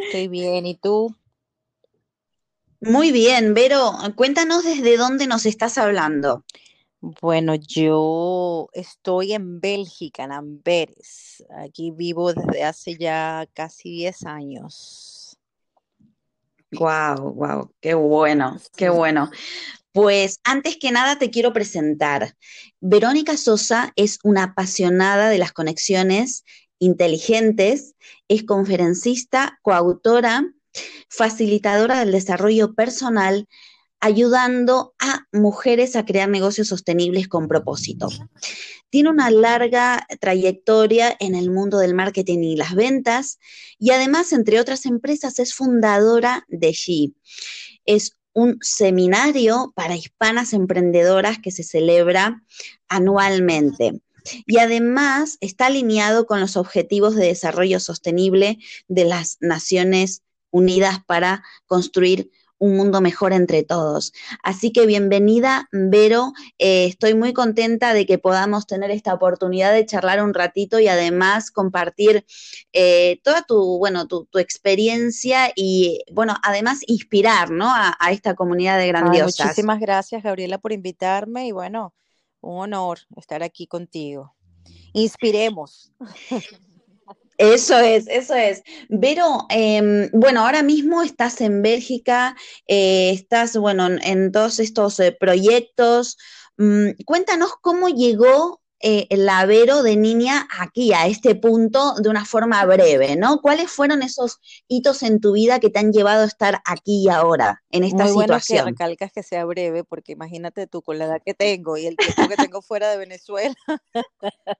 Estoy bien. ¿Y tú? Muy bien, Vero, cuéntanos desde dónde nos estás hablando. Bueno, yo estoy en Bélgica, en Amberes. Aquí vivo desde hace ya casi 10 años. Wow, wow, qué bueno, qué bueno. Pues antes que nada te quiero presentar. Verónica Sosa es una apasionada de las conexiones inteligentes, es conferencista, coautora, facilitadora del desarrollo personal, ayudando a mujeres a crear negocios sostenibles con propósito. Tiene una larga trayectoria en el mundo del marketing y las ventas y además, entre otras empresas, es fundadora de She. Es un seminario para hispanas emprendedoras que se celebra anualmente. Y además está alineado con los Objetivos de Desarrollo Sostenible de las Naciones Unidas para construir un mundo mejor entre todos. Así que bienvenida, Vero. Eh, estoy muy contenta de que podamos tener esta oportunidad de charlar un ratito y además compartir eh, toda tu, bueno, tu, experiencia y, bueno, además inspirar, ¿no? A, esta comunidad de grandiosas. muchísimas gracias, Gabriela, por invitarme y, bueno, un honor estar aquí contigo. Inspiremos. Eso es, eso es. Vero, em, bueno, ahora mismo estás en Bélgica, eh, estás, bueno, en, todos estos eh, proyectos. Mm, cuéntanos cómo llegó eh, la Vero de niña aquí, a este punto, de una forma breve, ¿no? ¿Cuáles fueron esos hitos en tu vida que te han llevado a estar aquí y ahora, en esta Muy bueno situación? que recalcas que sea breve, porque imagínate tú con la edad que tengo y el tiempo que tengo fuera de Venezuela.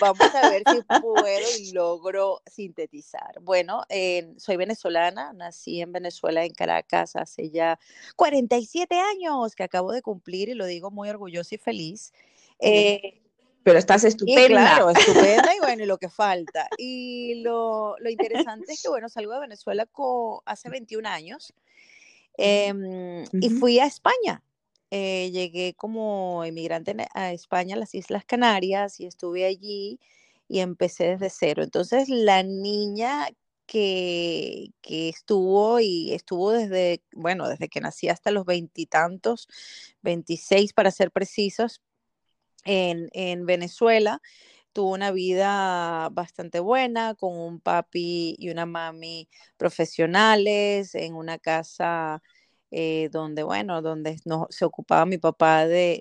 Vamos a ver si puedo y logro sintetizar. Bueno, eh, soy venezolana, nací en Venezuela, en Caracas, hace ya 47 años que acabo de cumplir y lo digo muy orgullosa y feliz. Eh, pero estás estupenda. claro, estupenda y bueno, y lo que falta. Y lo, lo interesante es que, bueno, salgo de Venezuela hace 21 años em, y fui a España. Eh, llegué como inmigrante a España, a las Islas Canarias, y estuve allí y empecé desde cero. Entonces, la niña que, que, estuvo y estuvo desde, bueno, desde que nací hasta los veintitantos, 26 para ser precisos, en, Venezuela. Tuvo una vida bastante buena con un papi y una mami profesionales en una casa eh, donde, bueno, donde no, se ocupaba mi papá de,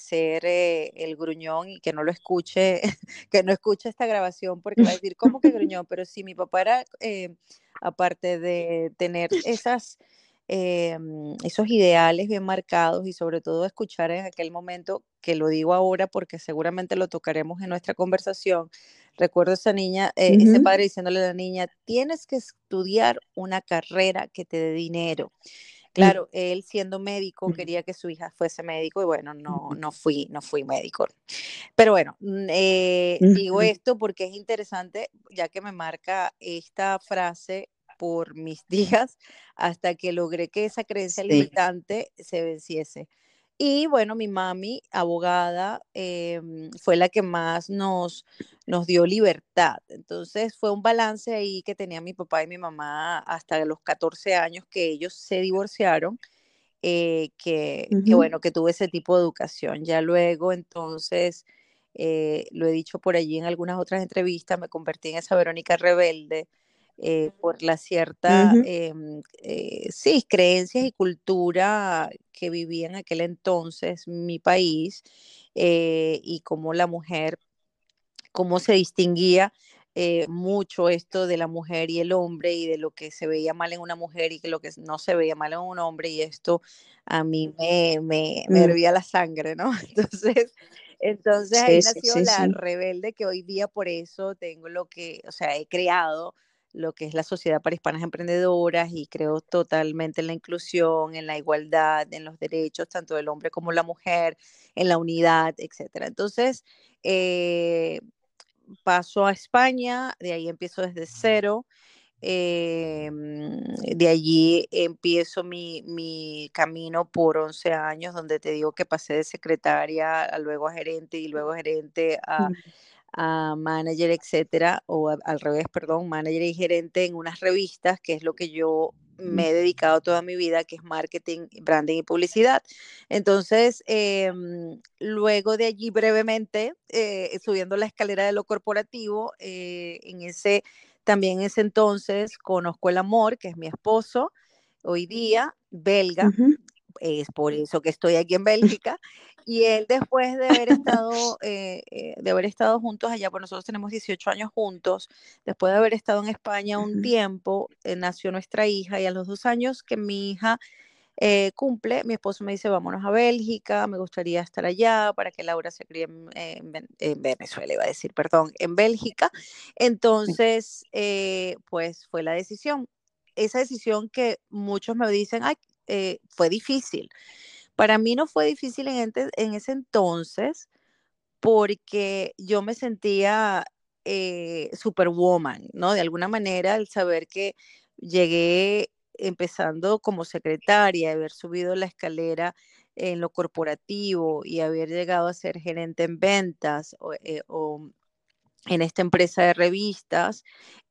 ser eh, el gruñón y que no lo escuche, que no escuche esta grabación porque va a decir, ¿cómo que gruñón? Pero sí, mi papá era, eh, aparte de tener esas Em, esos ideales bien marcados y sobre todo escuchar en aquel momento, que lo digo ahora porque seguramente lo tocaremos en nuestra conversación, recuerdo a esa niña, eh, ese padre diciéndole a la niña, tienes que estudiar una carrera que te dé dinero. Claro, él siendo médico quería que su hija fuese médico y bueno, no, no fui, no fui médico. Pero bueno, mm, eh, digo esto porque es interesante, ya que me marca esta frase por mis días hasta que logré que esa creencia limitante se venciese. Y bueno, mi mami, abogada, em, fue la que más nos, nos dio libertad. Entonces fue un balance ahí que tenía mi papá y mi mamá hasta los 14 años que ellos se divorciaron, eh, que, que, bueno, que tuve ese tipo de educación. Ya luego entonces, eh, lo he dicho por allí en algunas otras entrevistas, me convertí en esa Verónica rebelde eh, por la cierta, em, eh, sí, creencias y cultura que vivía en aquel entonces mi país eh, y cómo la mujer, cómo se distinguía mucho esto de la mujer y el hombre y de lo que se veía mal en una mujer y que lo que no se veía mal en un hombre y esto a mí me, me, me mm. hervía la sangre, ¿no? Entonces, entonces ahí nació la rebelde que hoy día por eso tengo lo que, o sea, he creado lo que es la Sociedad para Hispanas Emprendedoras y creo totalmente en la inclusión, en la igualdad, en los derechos tanto del hombre como la mujer, en la unidad, etcétera. Entonces, eh, paso a España, de ahí empiezo desde cero. Eh, de allí empiezo mi, mi, camino por 11 años, donde te digo que pasé de secretaria a luego a gerente y luego gerente a, a manager, etcétera, o al revés, perdón, manager y gerente en unas revistas, que es lo que yo me he dedicado toda mi vida, que es marketing, branding y publicidad. Entonces, em, luego de allí brevemente, eh, subiendo la escalera de lo corporativo, eh, en ese, también en ese entonces conozco el amor, que es mi esposo, hoy día, belga, es por eso que estoy aquí en Bélgica. Y él después de haber estado, eh, eh, de haber estado juntos allá, pues nosotros tenemos 18 años juntos, después de haber estado en España un tiempo, eh, nació nuestra hija y a los dos años que mi hija cumple, mi esposo me dice, vámonos a Bélgica, me gustaría estar allá para que Laura se críe en, en, Venezuela, iba a decir, perdón, en Bélgica. Entonces, pues fue la decisión. Esa decisión que muchos me dicen, ay, fue difícil. Para mí no fue difícil en, ese entonces porque yo me sentía eh, superwoman, ¿no? De alguna manera, el saber que llegué empezando como secretaria, haber subido la escalera en lo corporativo y haber llegado a ser gerente en ventas o, eh, en esta empresa de revistas,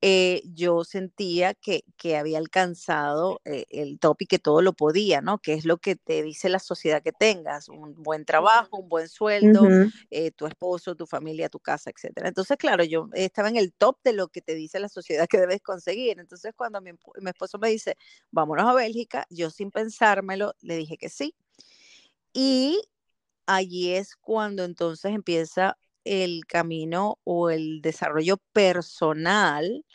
eh, yo sentía que, había alcanzado eh, el top y que todo lo podía, ¿no? Que es lo que te dice la sociedad que tengas, un buen trabajo, un buen sueldo, eh, tu esposo, tu familia, tu casa, etc. Entonces, claro, yo estaba en el top de lo que te dice la sociedad que debes conseguir. Entonces, cuando mi, mi esposo me dice, vámonos a Bélgica, yo sin pensármelo, le dije que sí. Y allí es cuando entonces empieza el camino o el desarrollo personal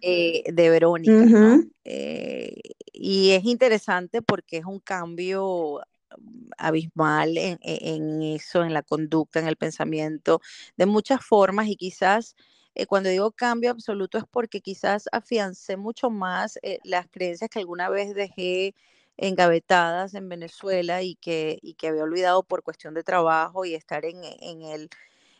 eh, de Verónica. Eh, y es interesante porque es un cambio abismal en, en, eso, en la conducta, en el pensamiento, de muchas formas y quizás eh, cuando digo cambio absoluto es porque quizás afiancé mucho más las creencias que alguna vez dejé engavetadas en Venezuela y que, y que había olvidado por cuestión de trabajo y estar en, en el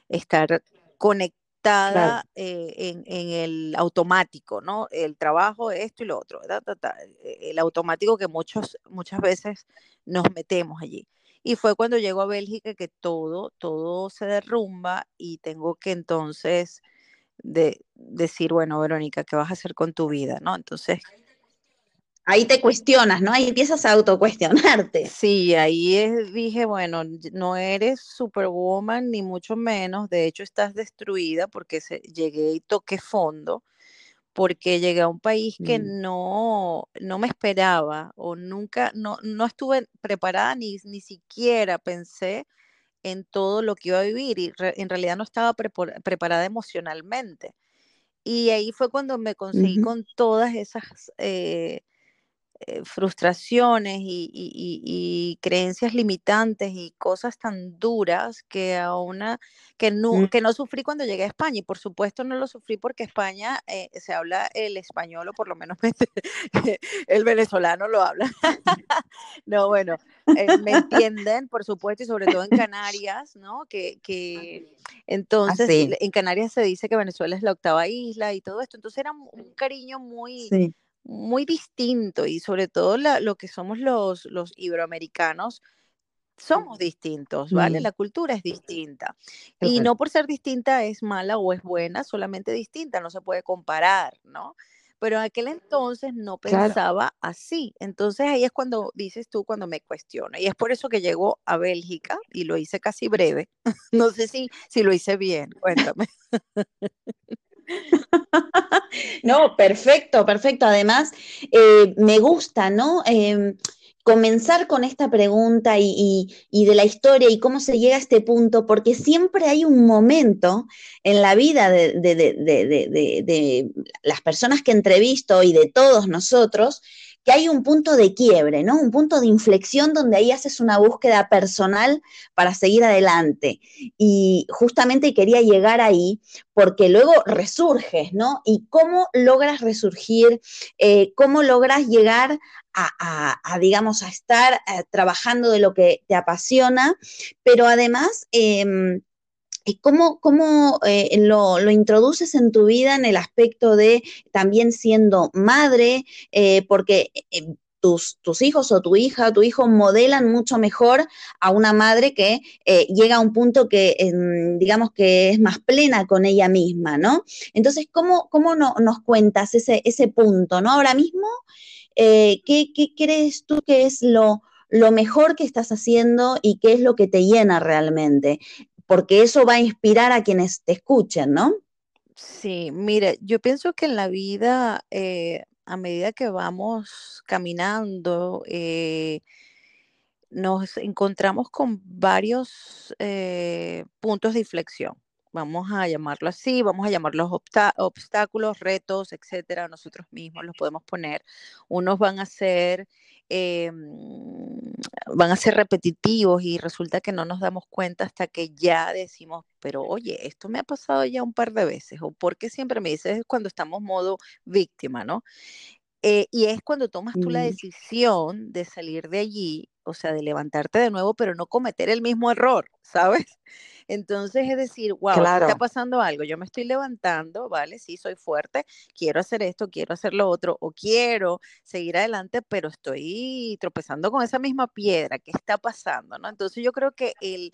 estar conectada eh, en, en, el automático, ¿no? El trabajo, esto y lo otro, e, el automático que muchos, muchas veces nos metemos allí. Y fue cuando llego a Bélgica que todo, todo se derrumba y tengo que entonces de, decir, bueno, Verónica, ¿qué vas a hacer con tu vida? ¿no? Entonces, ahí te cuestionas, ¿no? Ahí empiezas a autocuestionarte. Sí, ahí dije, bueno, no eres superwoman ni mucho menos, de hecho estás destruida porque llegué y toqué fondo, porque llegué a un país que mm. no, no me esperaba o nunca, no, no estuve preparada ni, ni siquiera pensé en todo lo que iba a vivir y en realidad no estaba preparada emocionalmente. Y ahí fue cuando me conseguí con todas esas... Eh, eh, frustraciones y, creencias limitantes y cosas tan duras que a una que no, mm. que no sufrí cuando llegué a España y por supuesto no lo sufrí porque España eh, se habla el español o por lo menos el venezolano lo habla. No bueno eh, me entienden por supuesto y sobre todo en Canarias no que, que entonces en Canarias se dice que Venezuela es la octava isla y todo esto entonces era un cariño muy muy distinto y sobre todo lo que somos los, los iberoamericanos, somos distintos, ¿vale? La cultura es distinta. Y no por ser distinta es mala o es buena, solamente distinta, no se puede comparar, ¿no? Pero en aquel entonces no pensaba así. Entonces ahí es cuando dices tú, cuando me cuestiono. Y es por eso que llego a Bélgica y lo hice casi breve. no sé si, si lo hice bien, cuéntame. no, perfecto, perfecto. Además, eh, me gusta, ¿no? Em, comenzar con esta pregunta y, de la historia y cómo se llega a este punto, porque siempre hay un momento en la vida de, de las personas que entrevisto y de todos nosotros que hay un punto de quiebre, ¿no? Un punto de inflexión donde ahí haces una búsqueda personal para seguir adelante. Y justamente quería llegar ahí porque luego resurges, ¿no? Y cómo logras resurgir, eh, cómo logras llegar a, digamos, a estar eh, trabajando de lo que te apasiona, pero además... Em, ¿Cómo, cómo eh, lo, introduces en tu vida en el aspecto de también siendo madre? Eh, porque eh, tus, tus, hijos o tu hija o tu hijo modelan mucho mejor a una madre que llega a un punto que, digamos, que es más plena con ella misma, ¿no? Entonces, ¿cómo, cómo no, nos cuentas ese, ese punto, ¿no? Ahora mismo, ¿qué, ¿qué, crees tú que es lo, lo mejor que estás haciendo y qué es lo que te llena realmente porque eso va a inspirar a quienes te escuchen, ¿no? Sí, mire, yo pienso que en la vida, eh, a medida que vamos caminando, eh, nos encontramos con varios eh, puntos de inflexión. Vamos a llamarlo así, vamos a llamarlos obstáculos, retos, etcétera. Nosotros mismos los podemos poner. Unos van a ser eh, van a ser repetitivos y resulta que no nos damos cuenta hasta que ya decimos, pero oye, esto me ha pasado ya un par de veces, o porque siempre me dices cuando estamos modo víctima, ¿no? Eh, y es cuando tomas tú la decisión de salir de allí, o sea, de levantarte de nuevo, pero no cometer el mismo error, ¿sabes? Entonces es decir, wow, está pasando algo, yo me estoy levantando, ¿vale? Sí, soy fuerte, quiero hacer esto, quiero hacer lo otro, o quiero seguir adelante, pero estoy tropezando con esa misma piedra, ¿qué está pasando? ¿no? Entonces yo creo que el,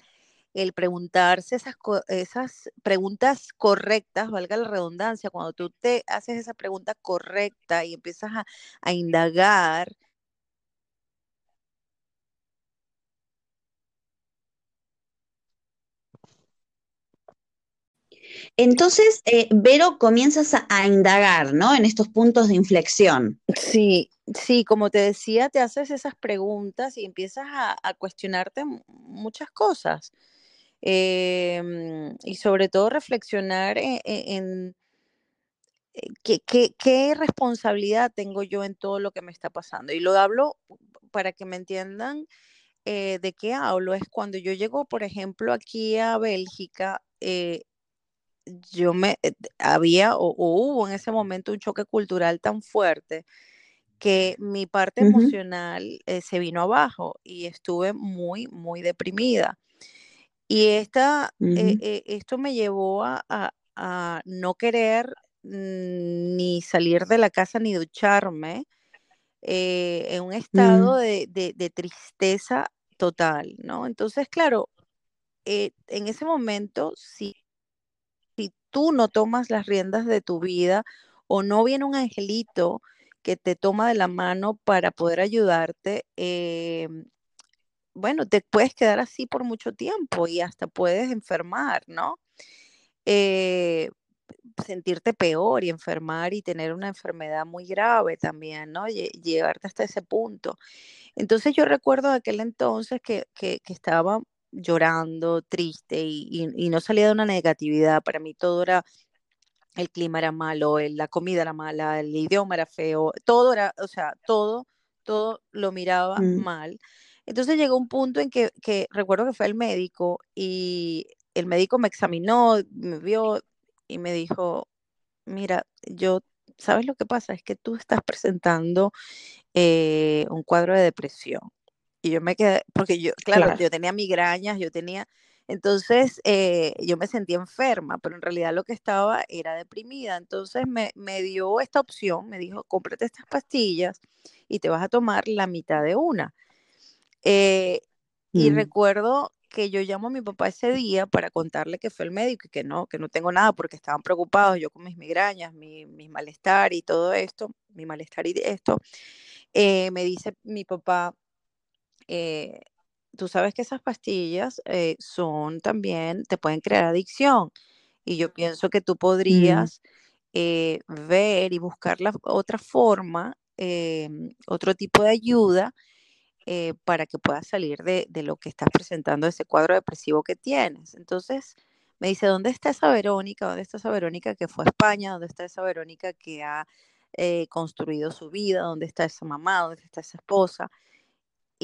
el preguntarse esas, esas preguntas correctas, valga la redundancia, cuando tú te haces esa pregunta correcta y empiezas a, a indagar, Entonces, eh, Vero, comienzas a, indagar, ¿no? En estos puntos de inflexión. Sí, sí, como te decía, te haces esas preguntas y empiezas a, cuestionarte muchas cosas. em, y sobre todo reflexionar e, e, en, ¿qué, responsabilidad tengo yo en todo lo que me está pasando. Y lo hablo para que me entiendan eh, de qué hablo. Es cuando yo llego, por ejemplo, aquí a Bélgica, eh, yo me eh, había o, hubo en ese momento un choque cultural tan fuerte que mi parte emocional se vino abajo y estuve muy, muy deprimida. Y esta, esto me llevó a, no querer mm, ni salir de la casa ni ducharme en un estado mm. de, tristeza total, ¿no? Entonces, claro, en ese momento, si tú no tomas las riendas de tu vida o no viene un angelito que te toma de la mano para poder ayudarte, em, bueno, te puedes quedar así por mucho tiempo y hasta puedes enfermar, ¿no? Eh, sentirte peor y enfermar y tener una enfermedad muy grave también, ¿no? Llevarte hasta ese punto. Entonces yo recuerdo aquel entonces que, que estaba llorando, triste y, no salía de una negatividad. Para mí todo era, el clima era malo, la comida era mala, el idioma era feo, todo era, o sea, todo, todo lo miraba mm. mal. Entonces llegó un punto en que, que recuerdo que fue el médico y el médico me examinó, me vio y me dijo, mira, yo, ¿sabes lo que pasa? Es que tú estás presentando eh, un cuadro de depresión. Y yo me quedé, porque yo, claro, yo tenía migrañas, yo tenía, entonces eh, yo me sentía enferma, pero en realidad lo que estaba era deprimida. Entonces me, me dio esta opción, me dijo, cómprate estas pastillas y te vas a tomar la mitad de una. Eh, y mm. recuerdo que yo llamo a mi papá ese día para contarle que fue el médico y que no, que no tengo nada porque estaban preocupados, yo con mis migrañas, mi, malestar y todo esto, mi malestar y esto. Eh, me dice mi papá, eh, tú sabes que esas pastillas eh, son también, te pueden crear adicción. Y yo pienso que tú mm. podrías eh, ver y buscar la otra forma, otro tipo de ayuda para que puedas salir de, de, lo que estás presentando, ese cuadro depresivo que tienes. Entonces, me dice, ¿dónde está esa Verónica? ¿Dónde está esa Verónica que fue a España? ¿Dónde está esa Verónica que ha construido su vida? ¿Dónde está esa mamá? ¿Dónde está esa esposa?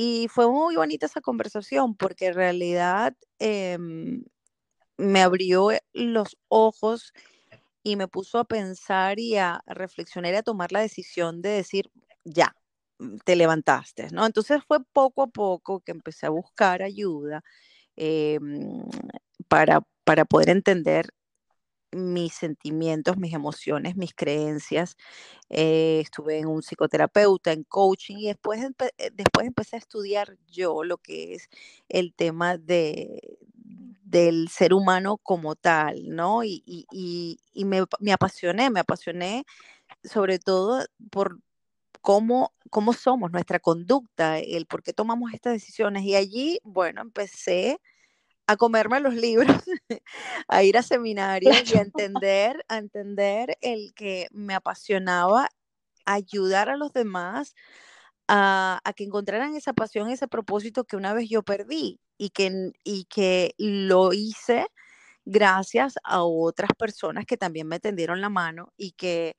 Y fue muy bonita esa conversación porque en realidad em, me abrió eh, los ojos y me puso a pensar y a reflexionar y a tomar la decisión de decir, ya, mm, te levantaste, ¿no? Entonces fue poco a poco que empecé a buscar ayuda em, para, para poder entender mis sentimientos, mis emociones, mis creencias. Eh, estuve en un psicoterapeuta, en coaching y después, eh, después empecé a estudiar yo lo que es el tema de, del ser humano como tal, ¿no? Y, me, me, apasioné, me apasioné sobre todo por cómo, cómo somos, nuestra conducta, el por qué tomamos estas decisiones. Y allí, bueno, empecé a comerme los libros, a ir a seminarios y a entender, a entender el que me apasionaba ayudar a los demás a, que encontraran esa pasión, ese propósito que una vez yo perdí y que, y que lo hice gracias a otras personas que también me tendieron la mano y que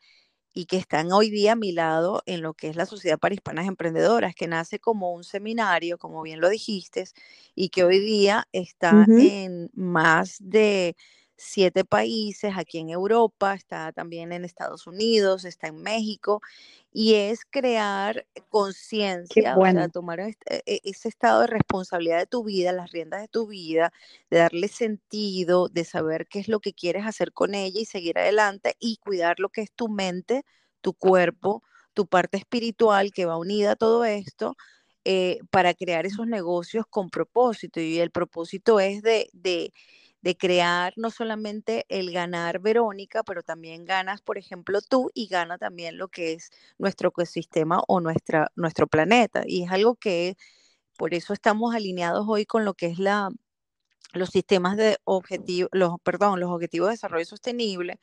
y que están hoy día a mi lado en lo que es la Sociedad para Hispanas Emprendedoras, que nace como un seminario, como bien lo dijiste, y que hoy día está en más de siete países, aquí en Europa, está también en Estados Unidos, está en México, y es crear conciencia, o sea, tomar e, e, ese estado de responsabilidad de tu vida, las riendas de tu vida, de darle sentido, de saber qué es lo que quieres hacer con ella y seguir adelante y cuidar lo que es tu mente, tu cuerpo, tu parte espiritual que va unida a todo esto. Eh, para crear esos negocios con propósito y el propósito es de de crear no solamente el ganar Verónica, pero también ganas, por ejemplo, tú y gana también lo que es nuestro ecosistema o nuestra, nuestro planeta. Y es algo que por eso estamos alineados hoy con lo que es la, los sistemas de objetivos, los, perdón, los objetivos de desarrollo sostenible,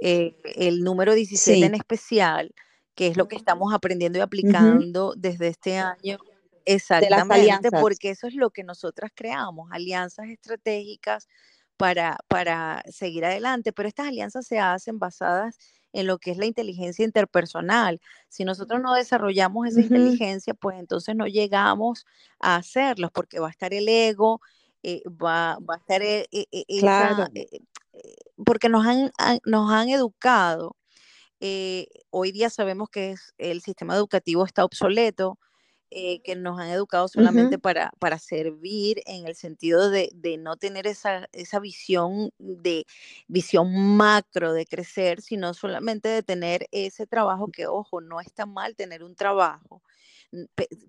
eh, el número 17 en especial, que es lo que estamos aprendiendo y aplicando desde este año Exactamente, porque eso es lo que nosotras creamos, alianzas estratégicas para, para seguir adelante, pero estas alianzas se hacen basadas en lo que es la inteligencia interpersonal. Si nosotros no desarrollamos esa inteligencia, pues entonces no llegamos a hacerlos, porque va a estar el ego, eh, va, va, a estar e, e, e, claro. Eh, eh, porque nos han, nos han educado. hoy día sabemos que el sistema educativo está obsoleto, que nos han educado solamente para, para servir en el sentido de, de, no tener esa, esa visión de visión macro de crecer, sino solamente de tener ese trabajo que, ojo, no está mal tener un trabajo,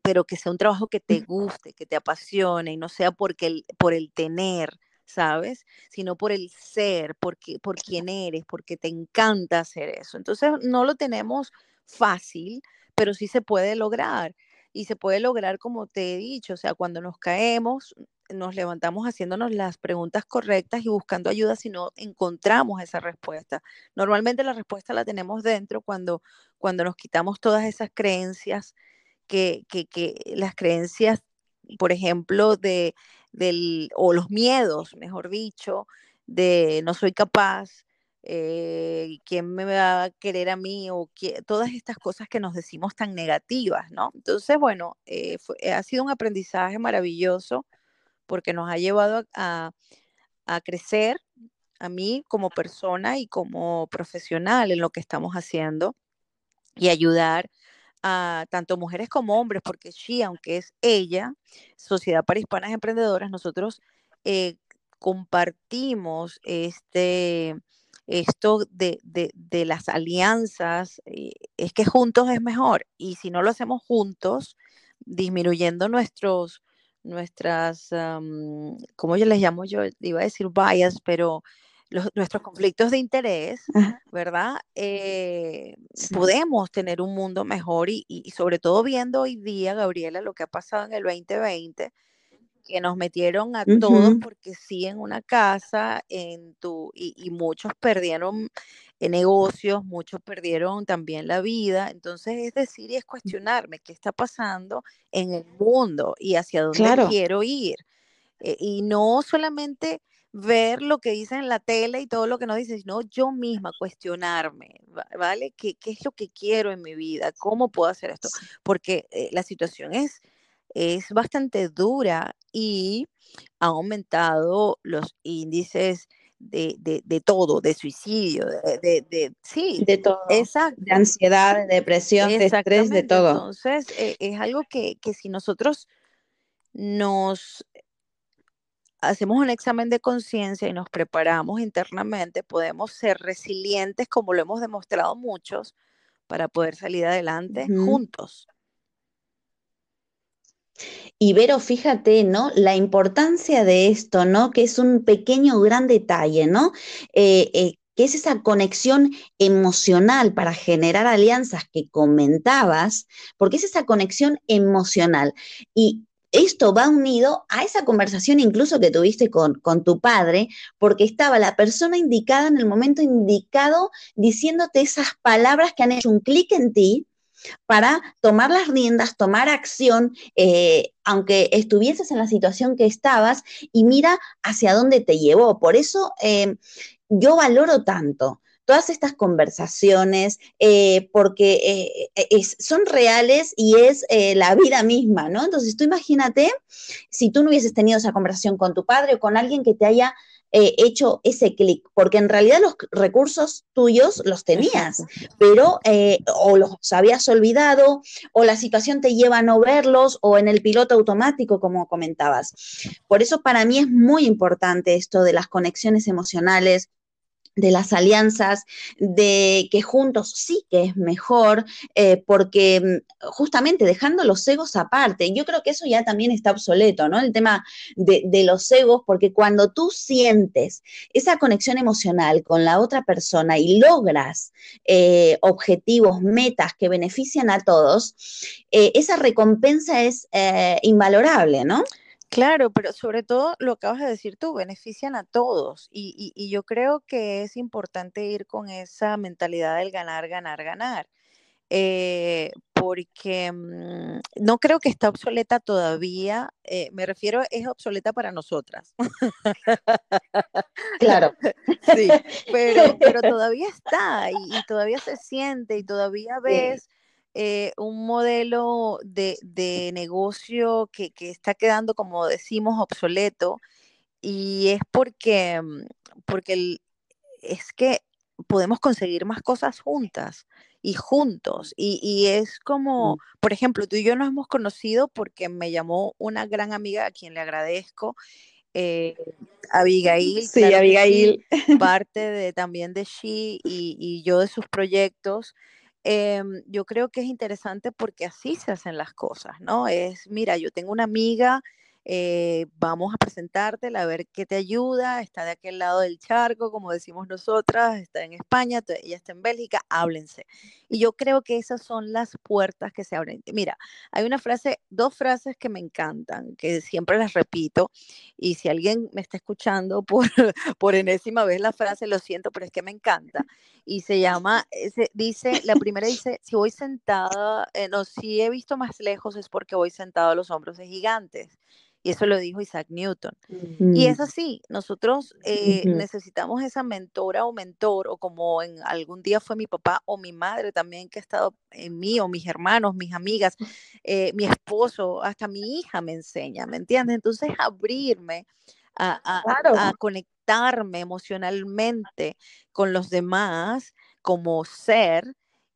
pero que sea un trabajo que te guste, que te apasione y no sea porque el, por el tener, ¿sabes? Sino por el ser, porque, por quién eres, porque te encanta hacer eso. Entonces no lo tenemos fácil, pero sí se puede lograr. Y se puede lograr, como te he dicho, o sea, cuando nos caemos, nos levantamos haciéndonos las preguntas correctas y buscando ayuda si no encontramos esa respuesta. Normalmente la respuesta la tenemos dentro cuando, cuando nos quitamos todas esas creencias que, que, las creencias, por ejemplo, de, del, o los miedos, mejor dicho, de no soy capaz, eh, quién me va a querer a mí, o todas estas cosas que nos decimos tan negativas, ¿no? Entonces, bueno, eh, ha sido un aprendizaje maravilloso porque nos ha llevado a, a crecer a mí como persona y como profesional en lo que estamos haciendo y ayudar a tanto mujeres como hombres, porque sí, aunque es ella, Sociedad para Hispanas Emprendedoras, nosotros eh, compartimos este, esto de, de, las alianzas, eh, es que juntos es mejor, y si no lo hacemos juntos, disminuyendo nuestros, nuestras, um, ¿cómo yo les llamo? Yo iba a decir bias, pero nuestros conflictos de interés, ¿verdad? Eh, podemos tener un mundo mejor y, sobre todo viendo hoy día, Gabriela, lo que ha pasado en el 2020, que nos metieron a todos porque sí en una casa, en tu, y, muchos perdieron eh, negocios, muchos perdieron también la vida. Entonces es decir y es cuestionarme qué está pasando en el mundo y hacia dónde quiero ir. Eh, y no solamente ver lo que dicen en la tele y todo lo que nos dicen, sino yo misma cuestionarme, ¿vale? ¿Qué, ¿Qué, es lo que quiero en mi vida? ¿Cómo puedo hacer esto? Porque eh, la situación es, es bastante dura y ha aumentado los índices de, de, de todo, de suicidio, de, de, sí, de todo, exacto. de ansiedad, de depresión, de estrés, de todo. Entonces, eh, es algo que, que si nosotros nos hacemos un examen de conciencia y nos preparamos internamente, podemos ser resilientes, como lo hemos demostrado muchos, para poder salir adelante juntos. Y Vero, fíjate, ¿no? La importancia de esto, ¿no? Que es un pequeño gran detalle, ¿no? Eh, eh, que es esa conexión emocional para generar alianzas que comentabas, porque es esa conexión emocional. Y esto va unido a esa conversación incluso que tuviste con, con, tu padre, porque estaba la persona indicada en el momento indicado diciéndote esas palabras que han hecho un clic en ti para tomar las riendas, tomar acción, eh, aunque estuvieses en la situación que estabas, y mira hacia dónde te llevó. Por eso eh, yo valoro tanto todas estas conversaciones, eh, porque eh, son reales y es la vida misma, ¿no? Entonces tú imagínate si tú no hubieses tenido esa conversación con tu padre o con alguien que te haya hecho ese clic, porque en realidad los recursos tuyos los tenías, pero o los habías olvidado, o la situación te lleva a no verlos, o en el piloto automático, como comentabas. Por eso para mí es muy importante esto de las conexiones emocionales, de las alianzas, de que juntos sí que es mejor, eh, porque mm, justamente dejando los egos aparte, yo creo que eso ya también está obsoleto, ¿no? El tema de, los egos, porque cuando tú sientes esa conexión emocional con la otra persona y logras eh, objetivos, metas que benefician a todos, eh, esa recompensa es invalorable, ¿no? Claro, pero sobre todo lo que acabas de decir tú, benefician a todos y, yo creo que es importante ir con esa mentalidad del ganar, ganar, ganar, eh, porque mm, no creo que está obsoleta todavía, eh, me refiero, es obsoleta para nosotras. Claro. sí, pero, pero todavía está y, todavía se siente y todavía ves eh, un modelo de, negocio que, que, está quedando, como decimos, obsoleto y es porque, mm, porque es que podemos conseguir más cosas juntas y juntos. Y, es como, por ejemplo, tú y yo nos hemos conocido porque me llamó una gran amiga a quien le agradezco, eh, Abigail. Sí, Abigail. parte de, también de She y, yo de sus proyectos. Em, yo creo que es interesante porque así se hacen las cosas, ¿no? Es, mira, yo tengo una amiga eh, vamos a presentártela, a ver qué te ayuda, está de aquel lado del charco, como decimos nosotras, está en España, ella está en Bélgica, háblense. Y yo creo que esas son las puertas que se abren. Mira, hay una frase, dos frases que me encantan, que siempre las repito, y si alguien me está escuchando por, por enésima vez la frase, lo siento, pero es que me encanta. Y se llama, dice, la primera dice, si voy sentada, eh, no, si he visto más lejos es porque voy sentado a los hombros de gigantes. Y eso lo dijo Isaac Newton. Y es así, nosotros eh, necesitamos esa mentora o mentor, o como en algún día fue mi papá o mi madre también que ha estado en mí, o mis hermanos, mis amigas, eh, mi esposo, hasta mi hija me enseña, ¿me entiendes? Entonces abrirme a, a conectarme emocionalmente con los demás como ser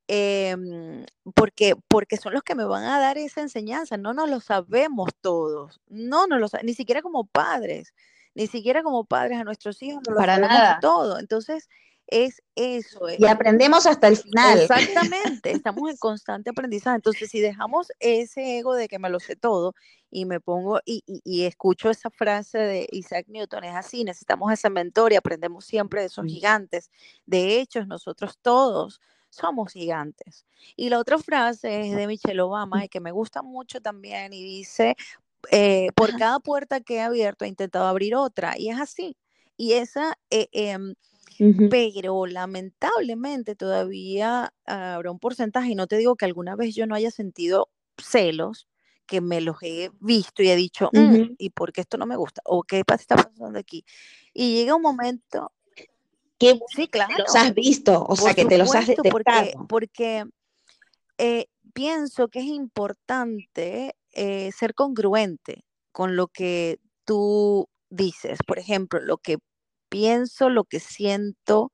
Em, porque, porque son los que me van a dar esa enseñanza, no nos lo sabemos todos, no nos lo ni siquiera como padres, ni siquiera como padres a nuestros hijos, no lo Para sabemos nada. todo. Entonces, es eso. Y aprendemos hasta el final. Exactamente, estamos en constante aprendizaje. Entonces, si dejamos ese ego de que me lo sé todo y me pongo y, y, escucho esa frase de Isaac Newton, es así, necesitamos ese mentor y aprendemos siempre de esos gigantes. De hecho, nosotros todos somos gigantes. Y la otra frase es de Michelle Obama y que me gusta mucho también y dice, eh, por cada puerta que he abierto he intentado abrir otra. Y es así. Y esa, eh, em, pero lamentablemente todavía habrá un porcentaje, y no te digo que alguna vez yo no haya sentido celos, que me los he visto y he dicho, mm, ¿y por qué esto no me gusta? ¿O qué está pasando aquí? Y llega un momento sí, claro. los has visto, o sea, que te los has detectado. Porque, porque eh, pienso que es importante eh, ser congruente con lo que tú dices. Por ejemplo, lo que pienso, lo que siento,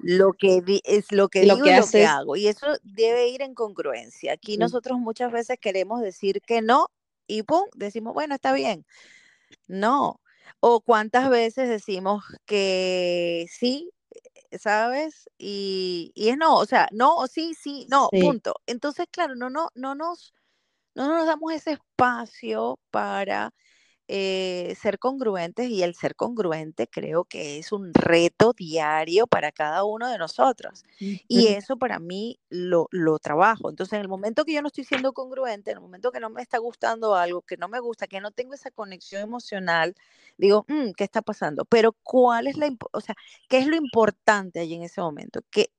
lo que es lo que digo y lo que hago. Y eso debe ir en congruencia. Aquí nosotros muchas veces queremos decir que no y pum, decimos, bueno, está bien. No, o cuántas veces decimos que sí, eh, ¿sabes? Y, y es no, o sea, no, o sí, sí, no, punto. Entonces, claro, no, no, no nos, no nos damos ese espacio para eh, ser congruentes y el ser congruente creo que es un reto diario para cada uno de nosotros. Y eso para mí lo, lo, trabajo. Entonces, en el momento que yo no estoy siendo congruente, en el momento que no me está gustando algo, que no me gusta, que no tengo esa conexión emocional, digo, mm, ¿qué está pasando? Pero ¿cuál es la, o sea, qué es lo importante allí en ese momento? Que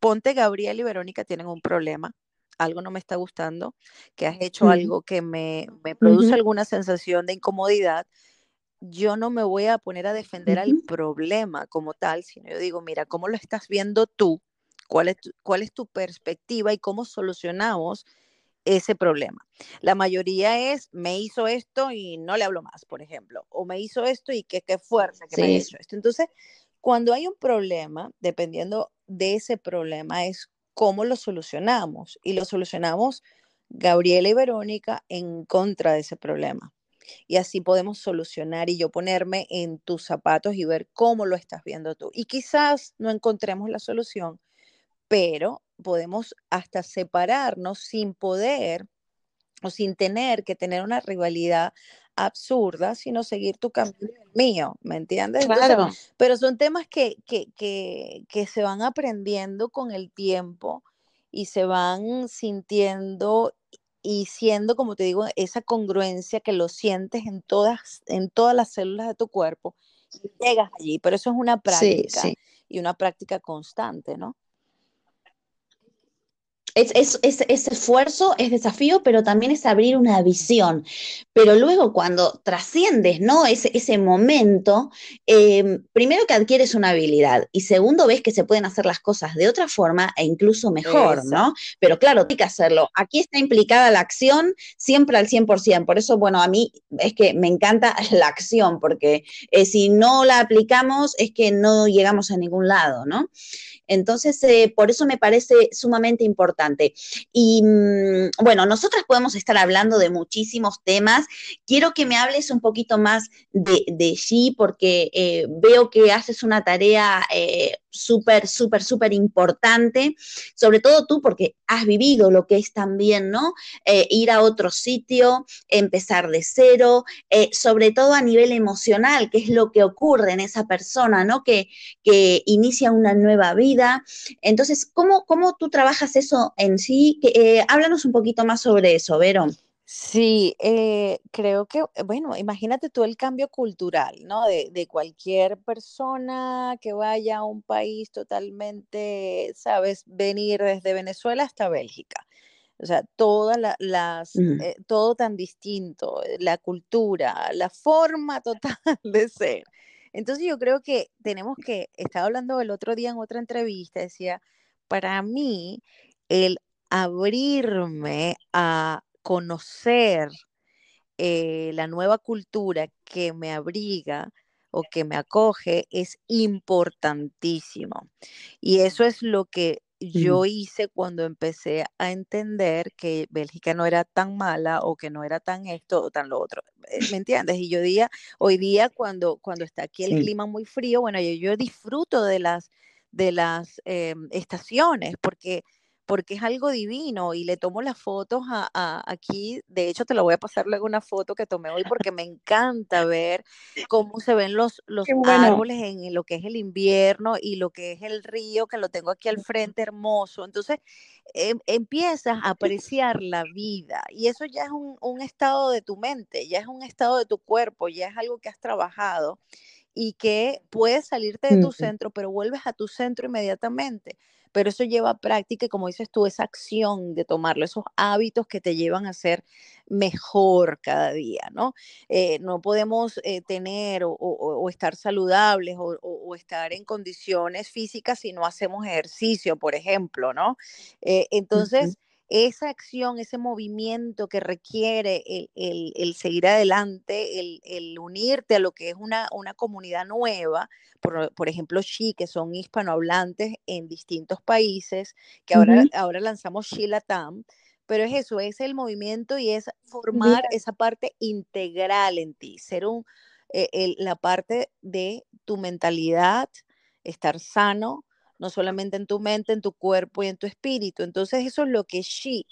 ponte Gabriel y Verónica tienen un problema algo no me está gustando, que has hecho algo que me, produce alguna sensación de incomodidad, yo no me voy a poner a defender al problema como tal, sino yo digo, mira, ¿cómo lo estás viendo tú? ¿Cuál es tu, cuál es tu perspectiva y cómo solucionamos ese problema? La mayoría es, me hizo esto y no le hablo más, por ejemplo, o me hizo esto y qué, qué fuerza que me ha hecho esto. Entonces, cuando hay un problema, dependiendo de ese problema, es cómo lo solucionamos. Y lo solucionamos Gabriela y Verónica en contra de ese problema. Y así podemos solucionar y yo ponerme en tus zapatos y ver cómo lo estás viendo tú. Y quizás no encontremos la solución, pero podemos hasta separarnos sin poder o sin tener que tener una rivalidad absurda, sino seguir tu camino mío, ¿me entiendes? Claro. pero son temas que, que, que, que, se van aprendiendo con el tiempo y se van sintiendo y siendo, como te digo, esa congruencia que lo sientes en todas, en todas las células de tu cuerpo y llegas allí, pero eso es una práctica y una práctica constante, ¿no? Es, es, esfuerzo, es desafío, pero también es abrir una visión. Pero luego cuando trasciendes, ¿no? Ese, ese momento, em, primero que adquieres una habilidad y segundo ves que se pueden hacer las cosas de otra forma e incluso mejor, ¿no? Pero claro, hay que hacerlo. Aquí está implicada la acción siempre al 100%. Por eso, bueno, a mí es que me encanta la acción, porque eh, si no la aplicamos es que no llegamos a ningún lado, ¿no? Entonces, eh, por eso me parece sumamente importante. Y mm, bueno, nosotras podemos estar hablando de muchísimos temas. Quiero que me hables un poquito más de, de porque eh, veo que haces una tarea eh, súper, súper, súper importante, sobre todo tú porque has vivido lo que es también, ¿no? Eh, ir a otro sitio, empezar de cero, eh, sobre todo a nivel emocional, que es lo que ocurre en esa persona, ¿no? Que, que inicia una nueva vida. Entonces, ¿cómo, cómo tú trabajas eso en sí? Que, eh, háblanos un poquito más sobre eso, Vero. Sí, eh, creo que, bueno, imagínate tú el cambio cultural, ¿no? De, de, cualquier persona que vaya a un país totalmente, sabes, venir desde Venezuela hasta Bélgica. O sea, todas las, eh, todo tan distinto, eh, la cultura, la forma total de ser. Entonces yo creo que tenemos que, estaba hablando el otro día en otra entrevista, decía, para mí, el abrirme a conocer eh, la nueva cultura que me abriga o que me acoge es importantísimo. Y eso es lo que yo hice cuando empecé a entender que Bélgica no era tan mala o que no era tan esto o tan lo otro. Eh, ¿Me entiendes? Y yo día, hoy día cuando, cuando está aquí el clima muy frío, bueno, yo, yo disfruto de las, de las em, estaciones porque porque es algo divino y le tomo las fotos a, aquí, de hecho te lo voy a pasar luego una foto que tomé hoy porque me encanta ver cómo se ven los, los árboles en lo que es el invierno y lo que es el río, que lo tengo aquí al frente hermoso. Entonces em, empiezas a apreciar la vida y eso ya es un, un estado de tu mente, ya es un estado de tu cuerpo, ya es algo que has trabajado y que puedes salirte de tu centro, pero vuelves a tu centro inmediatamente pero eso lleva práctica y como dices tú, esa acción de tomarlo, esos hábitos que te llevan a ser mejor cada día, ¿no? Eh, no podemos eh, tener o, estar saludables o, estar en condiciones físicas si no hacemos ejercicio, por ejemplo, ¿no? Eh, entonces esa acción, ese movimiento que requiere el, seguir adelante, el, unirte a lo que es una, una comunidad nueva, por, ejemplo, Xi, que son hispanohablantes en distintos países, que ahora, ahora lanzamos Xi Latam, pero es eso, es el movimiento y es formar esa parte integral en ti, ser un, eh, la parte de tu mentalidad, estar sano, no solamente en tu mente, en tu cuerpo y en tu espíritu. Entonces eso es lo que es.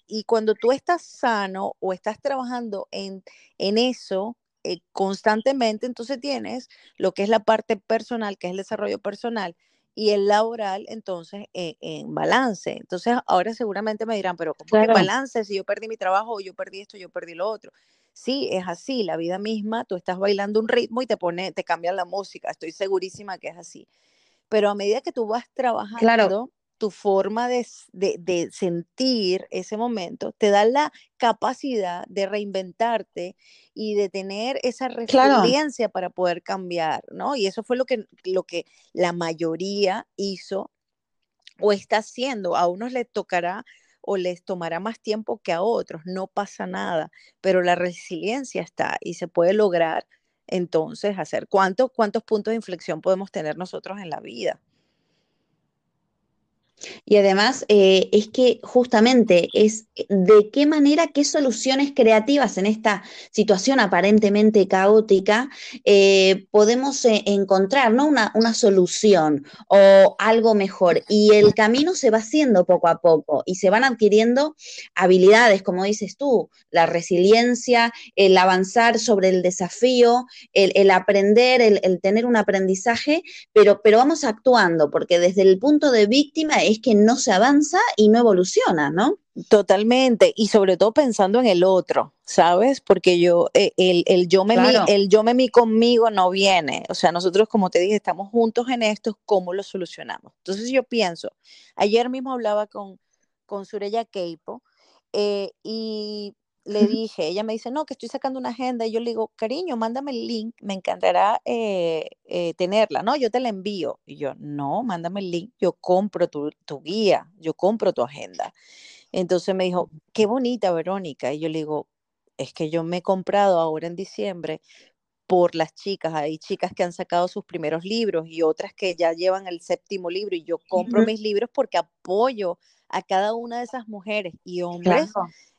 Y cuando tú estás sano o estás trabajando en, en eso eh, constantemente, entonces tienes lo que es la parte personal, que es el desarrollo personal, y el laboral, entonces, eh, en balance. Entonces, ahora seguramente me dirán, pero ¿cómo que balance si yo perdí mi trabajo, yo perdí esto, yo perdí lo otro? Sí, es así, la vida misma, tú estás bailando un ritmo y te pone, te cambia la música, estoy segurísima que es así pero a medida que tú vas trabajando, tu forma de, sentir ese momento te da la capacidad de reinventarte y de tener esa resiliencia para poder cambiar, ¿no? Y eso fue lo que, lo que la mayoría hizo o está haciendo. A unos les tocará o les tomará más tiempo que a otros, no pasa nada, pero la resiliencia está y se puede lograr entonces hacer. ¿Cuántos, ¿Cuántos puntos de inflexión podemos tener nosotros en la vida? Y además eh, es que justamente es eh, de qué manera, qué soluciones creativas en esta situación aparentemente caótica eh, podemos encontrar, ¿no? Una, una, solución o algo mejor. Y el camino se va haciendo poco a poco y se van adquiriendo habilidades, como dices tú, la resiliencia, el avanzar sobre el desafío, el, aprender, el, el, tener un aprendizaje, pero, pero vamos actuando, porque desde el punto de víctima es que no se avanza y no evoluciona, ¿no? Totalmente, y sobre todo pensando en el otro, ¿sabes? Porque yo, eh, el, el, yo me el yo me mi conmigo no viene. O sea, nosotros, como te dije, estamos juntos en esto, ¿cómo lo solucionamos? Entonces yo pienso, ayer mismo hablaba con, con Sureya Keipo, eh, y le dije, ella me dice, no, que estoy sacando una agenda, y yo le digo, cariño, mándame el link, me encantará eh, eh, tenerla, ¿no? Yo te la envío. Y yo, no, mándame el link, yo compro tu, tu, guía, yo compro tu agenda. Entonces me dijo, qué bonita, Verónica. Y yo le digo, es que yo me he comprado ahora en diciembre por las chicas. Hay chicas que han sacado sus primeros libros y otras que ya llevan el séptimo libro y yo compro mis libros porque apoyo a cada una de esas mujeres y hombres.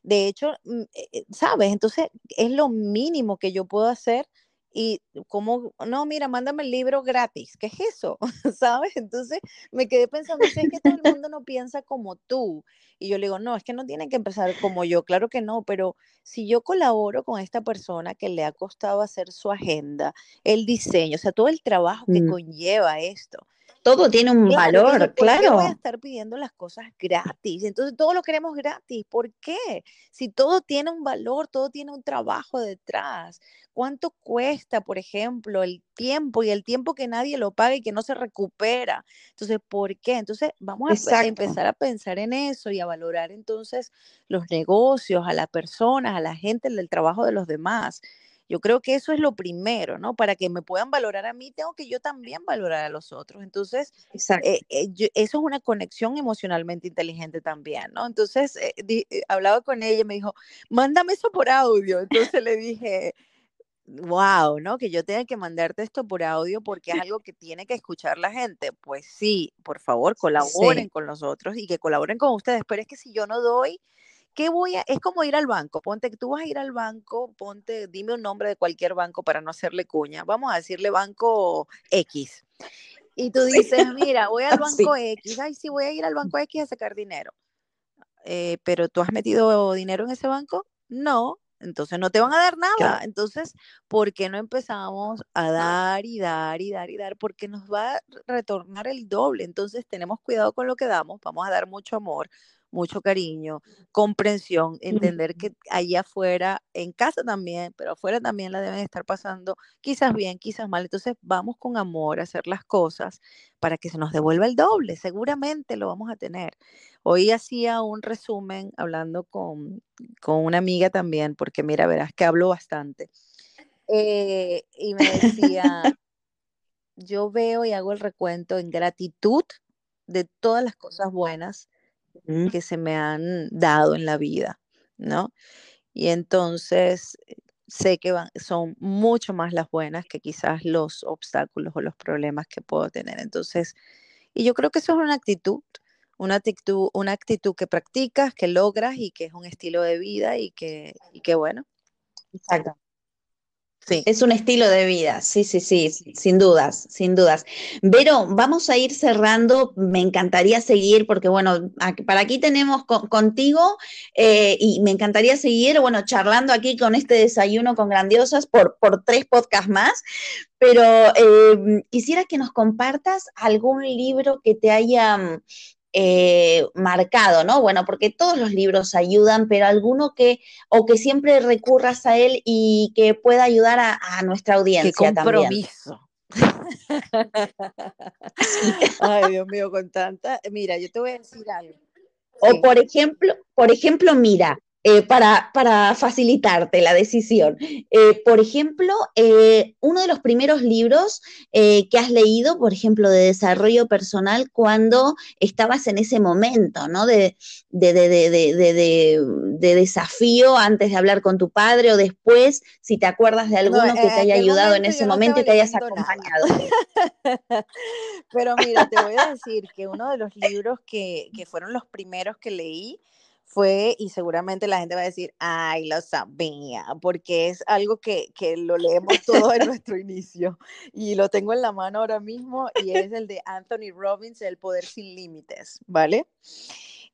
De hecho, mm, eh, eh, ¿sabes? Entonces es lo mínimo que yo puedo hacer y como, no, mira, mándame el libro gratis, ¿qué es eso? ¿Sabes? Entonces me quedé pensando, si es que todo el mundo no piensa como tú. Y yo le digo, no, es que no tienen que empezar como yo, claro que no, pero si yo colaboro con esta persona que le ha costado hacer su agenda, el diseño, o sea, todo el trabajo que mm. conlleva esto, todo tiene un valor, claro. ¿por voy a estar pidiendo las cosas gratis? Entonces todo lo queremos gratis. ¿Por qué? Si todo tiene un valor, todo tiene un trabajo detrás. ¿Cuánto cuesta, por ejemplo, el tiempo y el tiempo que nadie lo paga y que no se recupera? Entonces, ¿por qué? Entonces, vamos a empezar a pensar en eso y a valorar entonces los negocios, a las personas, a la gente, el trabajo de los demás. Yo creo que eso es lo primero, ¿no? Para que me puedan valorar a mí, tengo que yo también valorar a los otros. Entonces, eh, eh, eso es una conexión emocionalmente inteligente también, ¿no? Entonces, eh, hablaba con ella y me dijo, mándame eso por audio. Entonces le dije, wow, ¿no? Que yo tenga que mandarte esto por audio porque es algo que tiene que escuchar la gente. Pues sí, por favor, colaboren con los otros y que colaboren con ustedes. Pero es que si yo no doy, ¿qué voy a? Es como ir al banco. Ponte que tú vas a ir al banco, ponte, dime un nombre de cualquier banco para no hacerle cuña. Vamos a decirle banco X. Y tú dices, mira, voy al banco X. Ay, sí, voy a ir al banco X a sacar dinero. Eh, pero tú has metido dinero en ese banco? No. Entonces no te van a dar nada. Entonces, ¿por qué no empezamos a dar y dar y dar y dar? Porque nos va a retornar el doble. Entonces tenemos cuidado con lo que damos. Vamos a dar mucho amor, mucho cariño, comprensión, entender que allá afuera, en casa también, pero afuera también la deben estar pasando quizás bien, quizás mal. Entonces vamos con amor a hacer las cosas para que se nos devuelva el doble, seguramente lo vamos a tener. Hoy hacía un resumen hablando con, una amiga también, porque mira, verás que hablo bastante. Eh, y me decía, yo veo y hago el recuento en gratitud de todas las cosas buenas que se me han dado en la vida, ¿no? Y entonces eh, sé que son mucho más las buenas que quizás los obstáculos o los problemas que puedo tener. Entonces, y yo creo que eso es una actitud, una actitud, una actitud que practicas, que logras y que es un estilo de vida y que, y que bueno. Exacto. Es un estilo de vida, sí, sí, sí, sin dudas, sin dudas. Vero, vamos a ir cerrando, me encantaría seguir, porque bueno, para aquí tenemos contigo eh, y me encantaría seguir, bueno, charlando aquí con este desayuno con grandiosas por, por tres podcasts más, pero eh, quisiera que nos compartas algún libro que te haya eh, marcado, ¿no? Bueno, porque todos los libros ayudan, pero alguno que, o que siempre recurras a él y que pueda ayudar a, nuestra audiencia Qué compromiso. Ay, Dios mío, con tanta. Mira, yo te voy a decir algo. O por ejemplo, por ejemplo, mira, eh, para, para, facilitarte la decisión. Eh, por ejemplo, eh, uno de los primeros libros que has leído, por ejemplo, de desarrollo personal cuando estabas en ese momento, ¿no? De, de, de, desafío antes de hablar con tu padre o después, si te acuerdas de alguno que te haya ayudado en ese momento y te hayas acompañado. Pero mira, te voy a decir que uno de los libros que, que fueron los primeros que leí, fue, y seguramente la gente va a decir, ay, lo sabía, porque es algo que, que lo leemos todo en nuestro inicio. Y lo tengo en la mano ahora mismo y es el de Anthony Robbins, El Poder Sin Límites, ¿vale?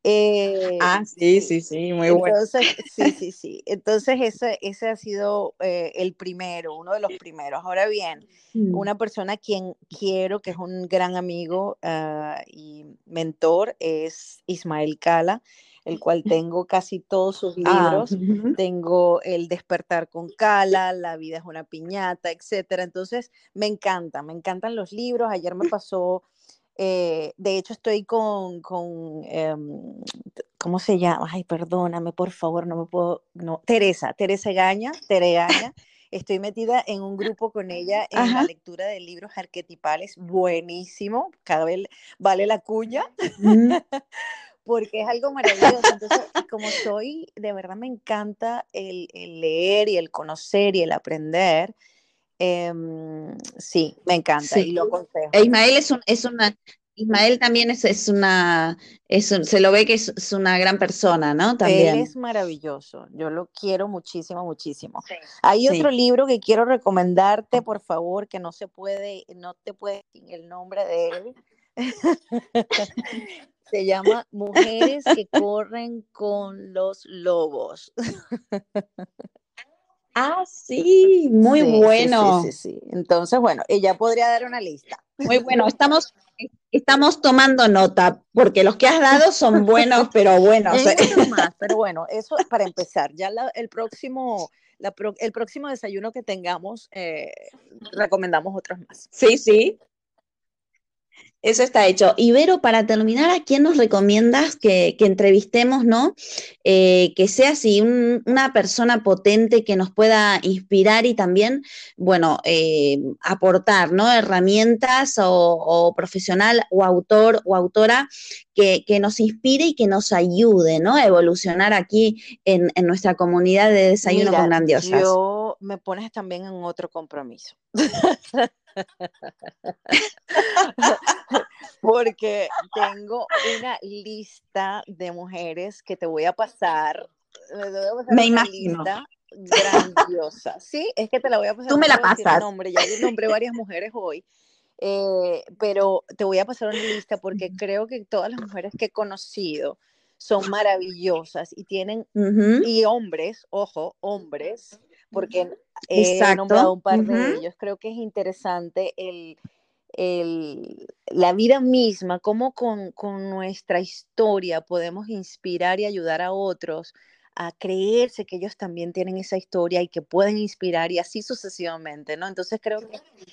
Eh, ah, sí, sí, sí, muy bueno. Entonces, sí, sí, sí. Entonces, ese, ese ha sido eh, el primero, uno de los primeros. Ahora bien, mm. una persona a quien quiero, que es un gran amigo ah, y mentor, es Ismael Cala el cual tengo casi todos sus ah, libros. Tengo El despertar con Cala, La vida es una piñata, etcétera. Entonces, me encanta, me encantan los libros. Ayer me pasó, eh, de hecho, estoy con, con em, ¿cómo se llama? Ay, perdóname, por favor, no me puedo, no, Teresa, Teresa Gaña, Gaña. Estoy metida en un grupo con ella en la lectura de libros arquetipales, buenísimo, cada vez vale la cuña, porque es algo maravilloso. Entonces, como soy, de verdad me encanta el, leer y el conocer y el aprender. Em, sí, me encanta y lo aconsejo. E Ismael es, un, es una, Ismael también es, es una, es se lo ve que es, una gran persona, ¿no? También. Él es maravilloso, yo lo quiero muchísimo, muchísimo. Hay otro libro que quiero recomendarte, por favor, que no se puede, no te puede el nombre de él. se llama Mujeres que corren con los lobos. Ah, sí, muy bueno. Sí, sí, sí, Entonces, bueno, ella podría dar una lista. Muy bueno, estamos, estamos tomando nota, porque los que has dado son buenos, pero buenos. más, pero bueno, eso es para empezar. Ya el próximo, el próximo desayuno que tengamos, eh, recomendamos otros más. Sí, sí. Eso está hecho. Ibero, para terminar, ¿a quién nos recomiendas que, entrevistemos, no? Eh, que sea así una persona potente que nos pueda inspirar y también, bueno, eh, aportar, ¿no? Herramientas o, profesional o autor o autora que, nos inspire y que nos ayude, ¿no? A evolucionar aquí en, nuestra comunidad de desayuno con grandiosas. Yo me pones también en otro compromiso. Porque tengo una lista de mujeres que te voy a pasar. Me imagino. grandiosa. Sí, es que te la voy a pasar. Tú me la pasas. Nombre. Ya nombré varias mujeres hoy. Eh, pero te voy a pasar una lista porque creo que todas las mujeres que he conocido son maravillosas y tienen, y hombres, ojo, hombres, porque he nombrado un par de ellos, creo que es interesante el, la vida misma, cómo con, nuestra historia podemos inspirar y ayudar a otros a creerse que ellos también tienen esa historia y que pueden inspirar y así sucesivamente, ¿no? Entonces creo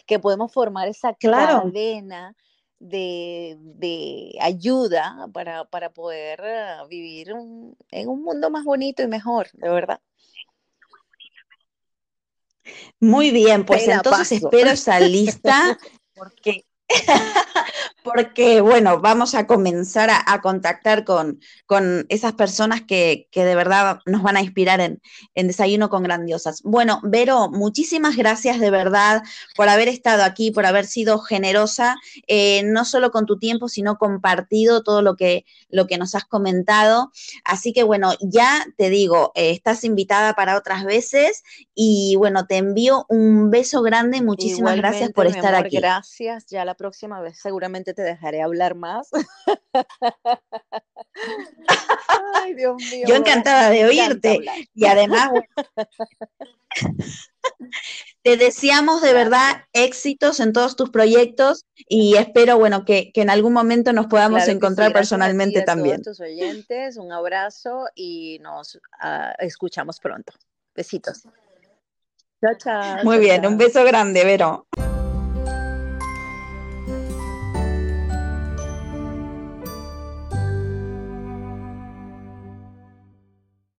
que, podemos formar esa cadena de, ayuda para, poder ah, vivir en un mundo más bonito y mejor, de verdad. Muy bien, pues entonces espero esa lista porque porque, bueno, vamos a comenzar a, contactar con, con, esas personas que, de verdad nos van a inspirar en, Desayuno con Grandiosas. Bueno, Vero, muchísimas gracias de verdad por haber estado aquí, por haber sido generosa, eh, no solo con tu tiempo, sino compartido todo lo que, lo que nos has comentado. Así que, bueno, ya te digo, eh, estás invitada para otras veces y, bueno, te envío un beso grande. Muchísimas gracias por estar aquí. Gracias, ya la próxima vez seguramente te dejaré hablar más. Ay, Dios mío. Yo encantada de oírte. Y además, te deseamos de verdad éxitos en todos tus proyectos y espero, bueno, que, en algún momento nos podamos encontrar personalmente también. tus oyentes, un abrazo y nos ah, escuchamos pronto. Besitos. Chao, chao. Muy bien, un beso grande, Vero.